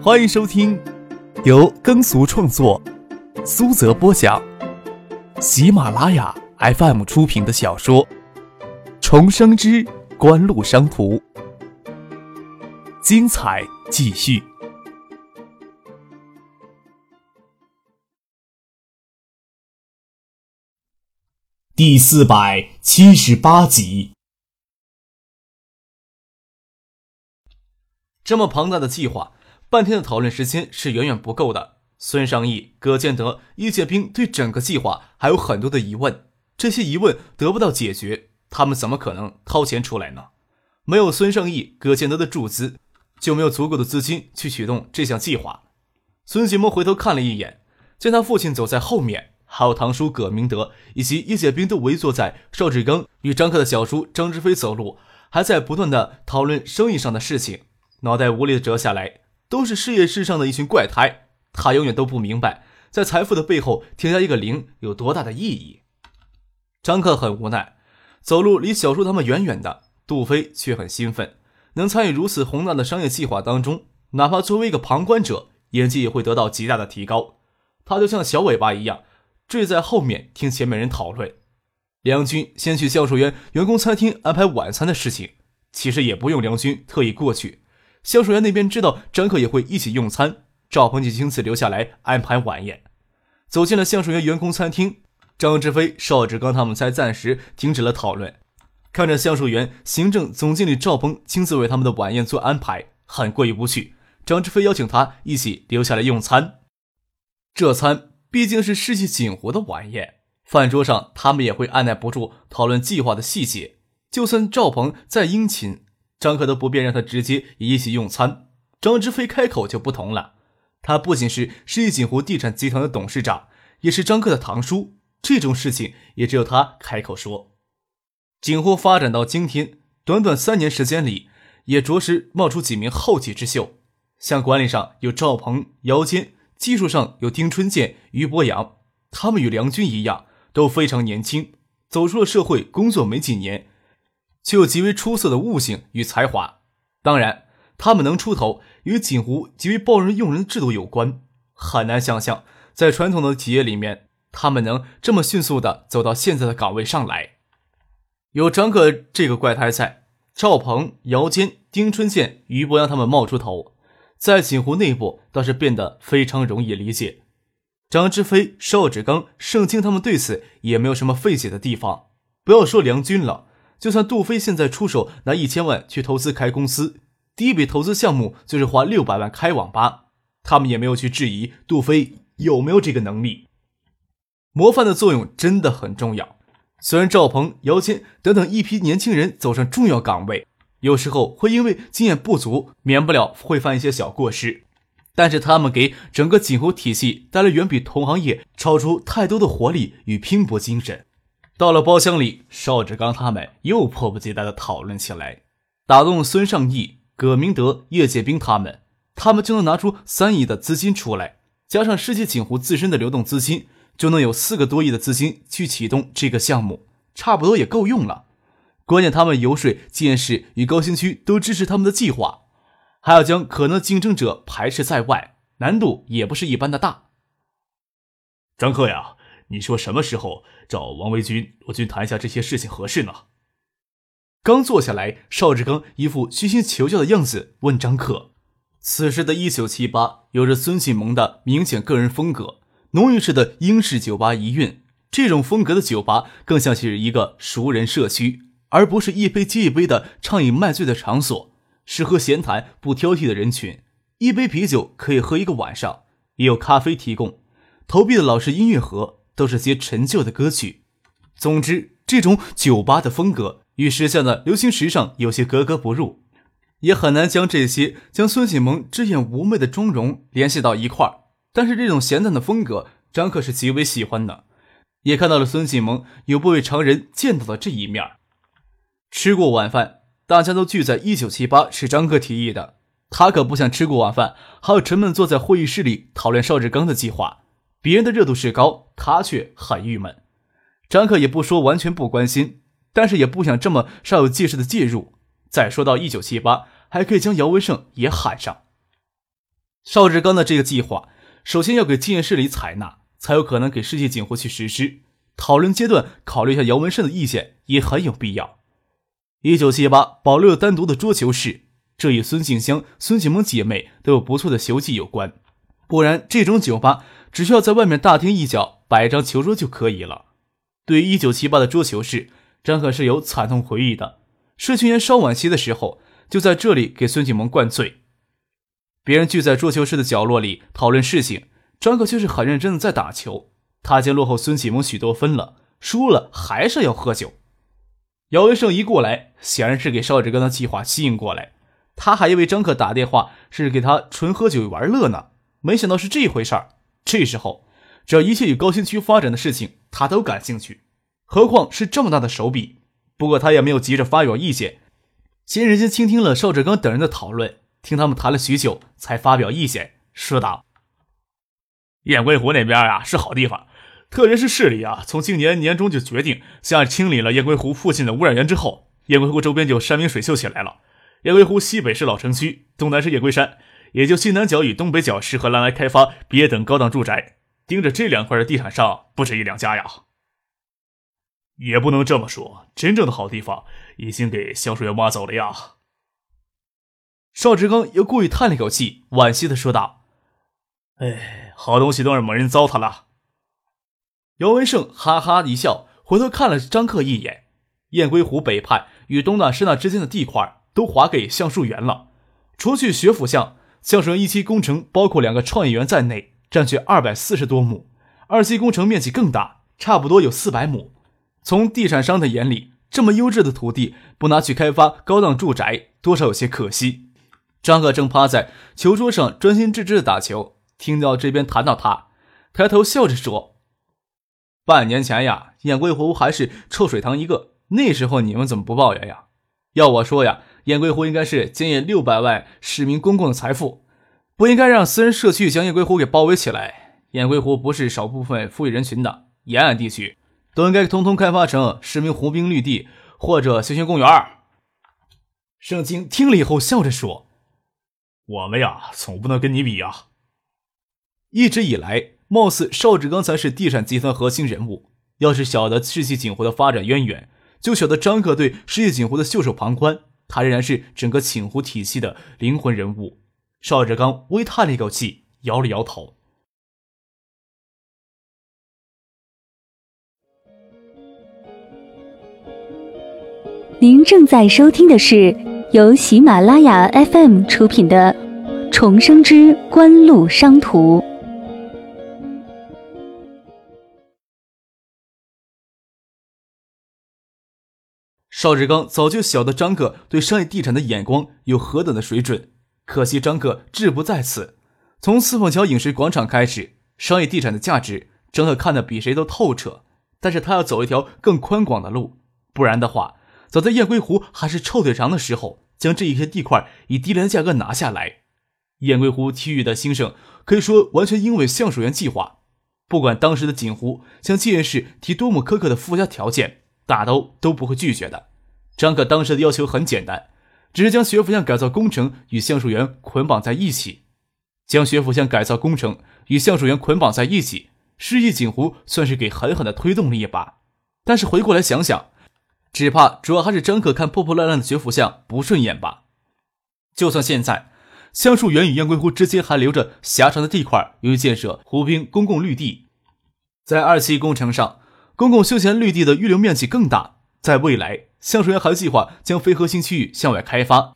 欢迎收听由耕俗创作、苏泽播讲、喜马拉雅 FM 出品的小说《重生之官路商途》，精彩继续，第四百七十八集。这么庞大的计划，半天的讨论时间是远远不够的。孙尚义、葛建德、叶剑兵对整个计划还有很多的疑问，这些疑问得不到解决，他们怎么可能掏钱出来呢？没有孙尚义、葛建德的注资，就没有足够的资金去启动这项计划。孙启谋回头看了一眼，见他父亲走在后面，还有堂叔葛明德以及叶剑兵都围坐在邵志刚与张克的小叔张志飞走路，还在不断的讨论生意上的事情。脑袋无力的折下来，都是事业世上的一群怪胎。他永远都不明白，在财富的背后添加一个零有多大的意义。张克很无奈，走路离小叔他们远远的。杜飞却很兴奋，能参与如此宏大的商业计划当中，哪怕作为一个旁观者，演技也会得到极大的提高。他就像小尾巴一样，坠在后面听前面人讨论。梁军先去橡树园员工餐厅安排晚餐的事情，其实也不用梁军特意过去。销售员那边知道张克也会一起用餐，赵鹏就亲自留下来安排晚宴。走进了橡树园员工餐厅，张志飞、邵志刚他们才暂时停止了讨论，看着橡树园行政总经理赵鹏亲自为他们的晚宴做安排，很过意不去。张志飞邀请他一起留下来用餐。这餐毕竟是世纪锦湖的晚宴，饭桌上他们也会按耐不住讨论计划的细节。就算赵鹏再殷勤。张克都不便让他直接一起用餐，张志飞开口就不同了。他不仅是世纪锦湖地产集团的董事长，也是张克的堂叔，这种事情也只有他开口说。锦湖发展到今天，短短三年时间里，也着实冒出几名后起之秀。像管理上有赵鹏、姚坚，技术上有丁春建、于博洋，他们与梁军一样，都非常年轻，走出了社会工作没几年。就有极为出色的悟性与才华，当然，他们能出头与锦湖极为包容用人制度有关。很难想象，在传统的企业里面，他们能这么迅速的走到现在的岗位上来。有张克这个怪胎在，赵鹏、姚坚、丁春建、于博让他们冒出头，在锦湖内部倒是变得非常容易理解。张之飞、邵志刚、盛清他们对此也没有什么费解的地方。不要说梁军了。就算杜飞现在出手拿一千万去投资开公司，第一笔投资项目就是花六百万开网吧，他们也没有去质疑杜飞有没有这个能力。模范的作用真的很重要。虽然赵鹏、姚谦等等一批年轻人走上重要岗位，有时候会因为经验不足，免不了会犯一些小过失，但是他们给整个锦湖体系带来远比同行业超出太多的活力与拼搏精神。到了包厢里，邵志刚他们又迫不及待地讨论起来。打动孙尚义、葛明德、叶剑兵他们，他们就能拿出三亿的资金出来，加上世界锦湖自身的流动资金，就能有四个多亿的资金去启动这个项目，差不多也够用了。关键他们游说建市与高新区都支持他们的计划，还要将可能竞争者排斥在外，难度也不是一般的大。张克呀。你说什么时候找王维军、罗军谈一下这些事情合适呢？刚坐下来，邵志刚一副虚心求教的样子问张克。此时的一九七八有着孙启蒙的明显个人风格，浓郁式的英式酒吧遗韵。这种风格的酒吧更像是一个熟人社区，而不是一杯接一杯的畅饮卖醉的场所。适合闲谈不挑剔的人群，一杯啤酒可以喝一个晚上，也有咖啡提供。投币的老式音乐盒。都是些陈旧的歌曲。总之，这种酒吧的风格与时下的流行时尚有些格格不入，也很难将这些将孙启蒙遮掩妩媚的妆容联系到一块儿。但是，这种闲淡的风格，张克是极为喜欢的，也看到了孙启蒙有不为常人见到的这一面。吃过晚饭，大家都聚在一九七八，是张克提议的。他可不想吃过晚饭还要沉闷坐在会议室里讨论邵志刚的计划。别人的热度是高，他却很郁闷。张克也不说完全不关心，但是也不想这么煞有介事的介入。再说到一九七八，还可以将姚文胜也喊上。邵志刚的这个计划，首先要给建市里采纳，才有可能给世界锦湖去实施。讨论阶段考虑一下姚文胜的意见也很有必要。一九七八保留了单独的桌球室，这与孙静香、孙启萌姐妹都有不错的球技有关。不然，这种酒吧只需要在外面大厅一角摆一张球桌就可以了。对于一九七八的桌球室，张可是有惨痛回忆的。社群年稍晚些的时候，就在这里给孙启萌灌醉。别人聚在桌球室的角落里讨论事情，张可却是很认真的在打球。他已经落后孙启萌许多分了，输了还是要喝酒。姚文胜一过来，显然是给邵志刚的计划吸引过来。他还以为张可打电话是给他纯喝酒玩乐呢，没想到是这回事儿。这时候，只要一切与高新区发展的事情，他都感兴趣，何况是这么大的手笔。不过他也没有急着发表意见，先认真倾听了邵志刚等人的讨论，听他们谈了许久，才发表意见，说道：“雁归湖那边啊，是好地方。”特别是市里啊，从今年年中就决定，向清理了雁归湖附近的污染源之后，雁归湖周边就山明水秀起来了。雁归湖西北是老城区，东南是雁归山，也就西南角与东北角适合拿来开发别等高档住宅。盯着这两块的地产商不止一两家呀。也不能这么说，真正的好地方已经给橡树园挖走了呀。邵志刚又故意叹了一口气，惋惜的说道：“哎，好东西都让某人糟蹋了。”姚文胜哈哈一笑，回头看了张克一眼。雁归湖北畔与东大师那之间的地块都划给橡树园了。除去学府巷，孝顺一期工程包括两个创业园在内，占据二百四十多亩。二期工程面积更大，差不多有四百亩。从地产商的眼里，这么优质的土地不拿去开发高档住宅，多少有些可惜。张克正趴在球桌上专心致志的打球，听到这边谈到他，抬头笑着说。半年前呀，雁归湖还是臭水塘一个，那时候你们怎么不抱怨呀？要我说呀，雁归湖应该是建业六百万市民公共的财富，不应该让私人社区将燕归湖给包围起来。燕归湖不是少部分富裕人群的沿岸地区，都应该通通开发成市民湖滨绿地或者休闲公园。盛京听了以后笑着说：“我们呀，总不能跟你比呀。一直以来。”貌似邵志刚才是地产集团核心人物。要是晓得世纪锦湖的发展渊源，就晓得张克对世纪锦湖的袖手旁观。他仍然是整个请湖体系的灵魂人物。邵志刚微叹了一口气，摇了摇头。您正在收听的是由喜马拉雅 FM 出品的《重生之官路商途》。邵志刚早就晓得张克对商业地产的眼光有何等的水准，可惜张克志不在此。从四凤桥影视广场开始，商业地产的价值，张克看得比谁都透彻。但是他要走一条更宽广的路，不然的话，早在燕归湖还是臭水塘的时候，将这一些地块以低廉的价格拿下来。燕归湖体育的兴盛，可以说完全因为橡树园计划。不管当时的锦湖向建市提多么苛刻的附加条件，大都都不会拒绝的。张可当时的要求很简单，只是将学府巷改造工程与橡树园捆绑在一起。将学府巷改造工程与橡树园捆绑在一起，示意锦湖算是给狠狠的推动了一把。但是回过来想想，只怕主要还是张可看破破烂烂的学府巷不顺眼吧。就算现在橡树园与燕归湖之间还留着狭长的地块，用于建设湖滨公共绿地，在二期工程上，公共休闲绿地的预留面积更大。在未来，橡树园还计划将非核心区域向外开发。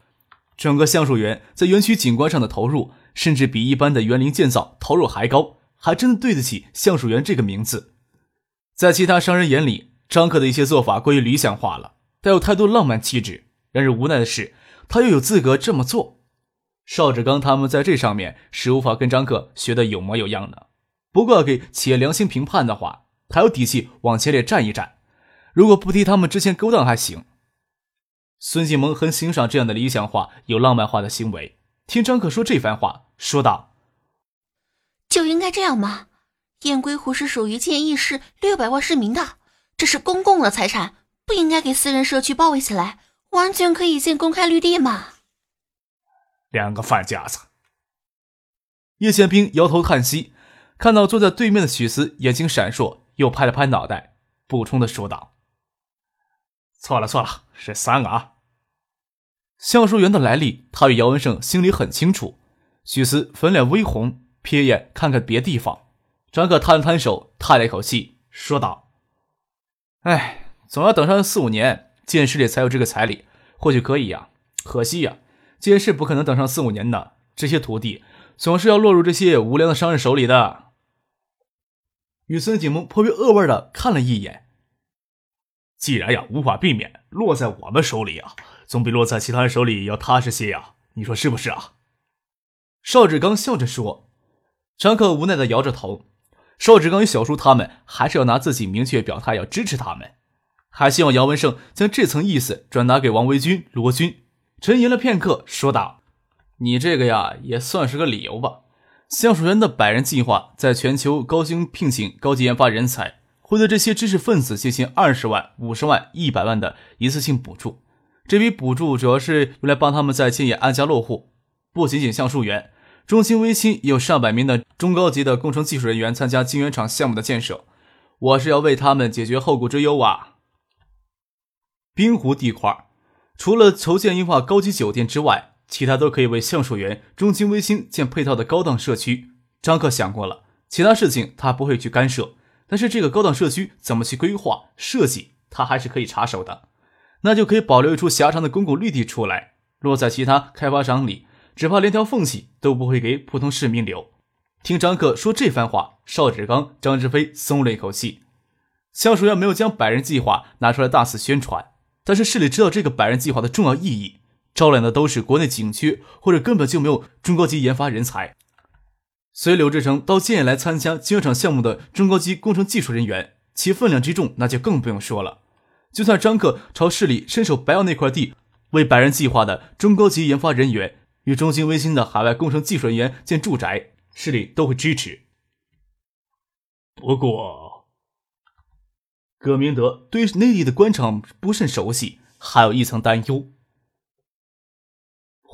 整个橡树园在园区景观上的投入，甚至比一般的园林建造投入还高，还真的对得起橡树园这个名字。在其他商人眼里，张克的一些做法过于理想化了，带有太多浪漫气质。然而无奈的是，他又有资格这么做。邵志刚他们在这上面是无法跟张克学的有模有样的。不过给企业良心评判的话，他有底气往前列站一站。如果不提他们之前勾当还行。孙继萌很欣赏这样的理想化、有浪漫化的行为。听张可说这番话，说道：“就应该这样吗？雁归湖是属于建义市六百万市民的，这是公共的财产，不应该给私人社区包围起来，完全可以建公开绿地嘛。”两个饭架子。叶宪兵摇头叹息，看到坐在对面的许思眼睛闪烁，又拍了拍脑袋，补充的说道：“错了错了，是三个啊。”橡树园的来历，他与姚文胜心里很清楚。许思粉脸微红，瞥眼看看别地方。张克摊了摊手，叹了一口气，说道：“哎，总要等上四五年，剑市里才有这个彩礼，或许可以呀。可惜呀，剑市不可能等上四五年的，这些土地。”总是要落入这些无良的商人手里的。与孙景萌颇为恶味的看了一眼。既然呀无法避免落在我们手里啊，总比落在其他人手里要踏实些呀。你说是不是啊？邵志刚笑着说。张克无奈的摇着头。邵志刚与小叔他们还是要拿自己明确表态，要支持他们，还希望姚文胜将这层意思转达给王维军、罗军。沉吟了片刻，说道。你这个呀，也算是个理由吧。橡树园的百人计划在全球高薪聘请高级研发人才，会对这些知识分子进行二十万、五十万、一百万的一次性补助。这笔补助主要是用来帮他们在建业安家落户。不仅仅橡树园，中兴微星也有上百名的中高级的工程技术人员参加晶圆厂项目的建设。我是要为他们解决后顾之忧啊。滨湖地块，除了筹建一化高级酒店之外。其他都可以为橡树园、中兴微星建配套的高档社区。张克想过了，其他事情他不会去干涉，但是这个高档社区怎么去规划设计，他还是可以插手的。那就可以保留一处狭长的公共绿地出来，落在其他开发商里，只怕连条缝隙都不会给普通市民留。听张克说这番话，邵志刚、张志飞松了一口气。橡树园没有将百人计划拿出来大肆宣传，但是市里知道这个百人计划的重要意义。招揽的都是国内景区或者根本就没有中高级研发人才。随刘志成到建业来参加晶圆厂项目的中高级工程技术人员，其分量之重那就更不用说了。就算张克朝市里伸手白要那块地，为百人计划的中高级研发人员与中兴微星的海外工程技术人员建住宅，市里都会支持。不过，葛明德对内地的官场不甚熟悉，还有一层担忧。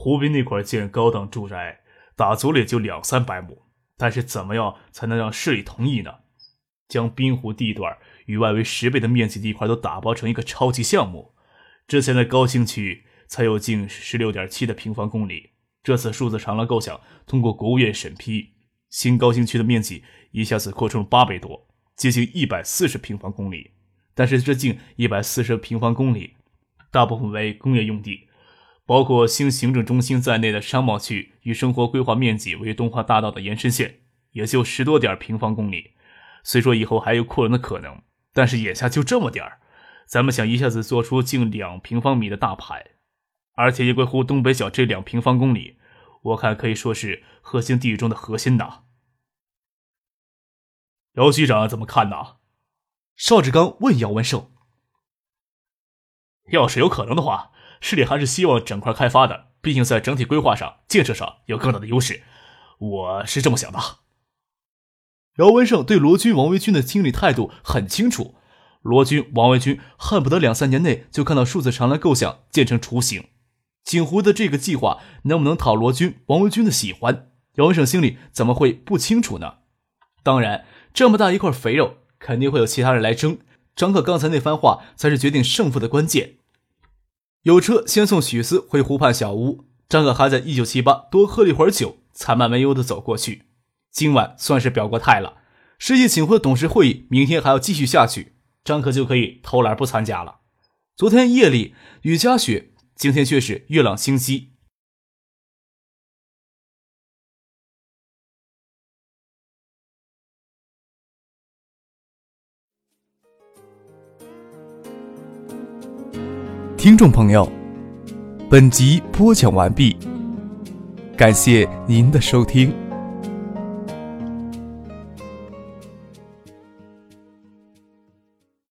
湖滨那块建高档住宅，打足了也就两三百亩，但是怎么样才能让市里同意呢？将滨湖地段与外围十倍的面积地块都打包成一个超级项目，之前的高新区才有近十六点七的平方公里，这次数字长廊构想通过国务院审批，新高新区的面积一下子扩充了八倍多，接近一百四十平方公里。但是这近一百四十平方公里，大部分为工业用地。包括新行政中心在内的商贸区与生活规划面积为东华大道的延伸线，也就十多点平方公里。虽说以后还有扩容的可能，但是眼下就这么点儿，咱们想一下子做出近两平方米的大牌，而且夜归湖东北角这两平方公里，我看可以说是核心地域中的核心呐。姚局长怎么看呢？邵志刚问姚文胜。要是有可能的话。市里还是希望整块开发的，毕竟在整体规划上、建设上有更大的优势。我是这么想的。姚文胜对罗军、王维军的心理态度很清楚。罗军、王维军恨不得两三年内就看到数字长廊构想建成雏形。锦湖的这个计划能不能讨罗军、王维军的喜欢，姚文胜心里怎么会不清楚呢？当然，这么大一块肥肉，肯定会有其他人来争。张克刚才那番话才是决定胜负的关键。有车先送许思回湖畔小屋，张可还在一九七八多喝了一会儿酒，才慢慢悠的走过去。今晚算是表过态了。世纪请会的董事会议明天还要继续下去，张可就可以偷懒不参加了。昨天夜里雨夹雪，今天却是月朗星稀。听众朋友，本集播讲完毕，感谢您的收听。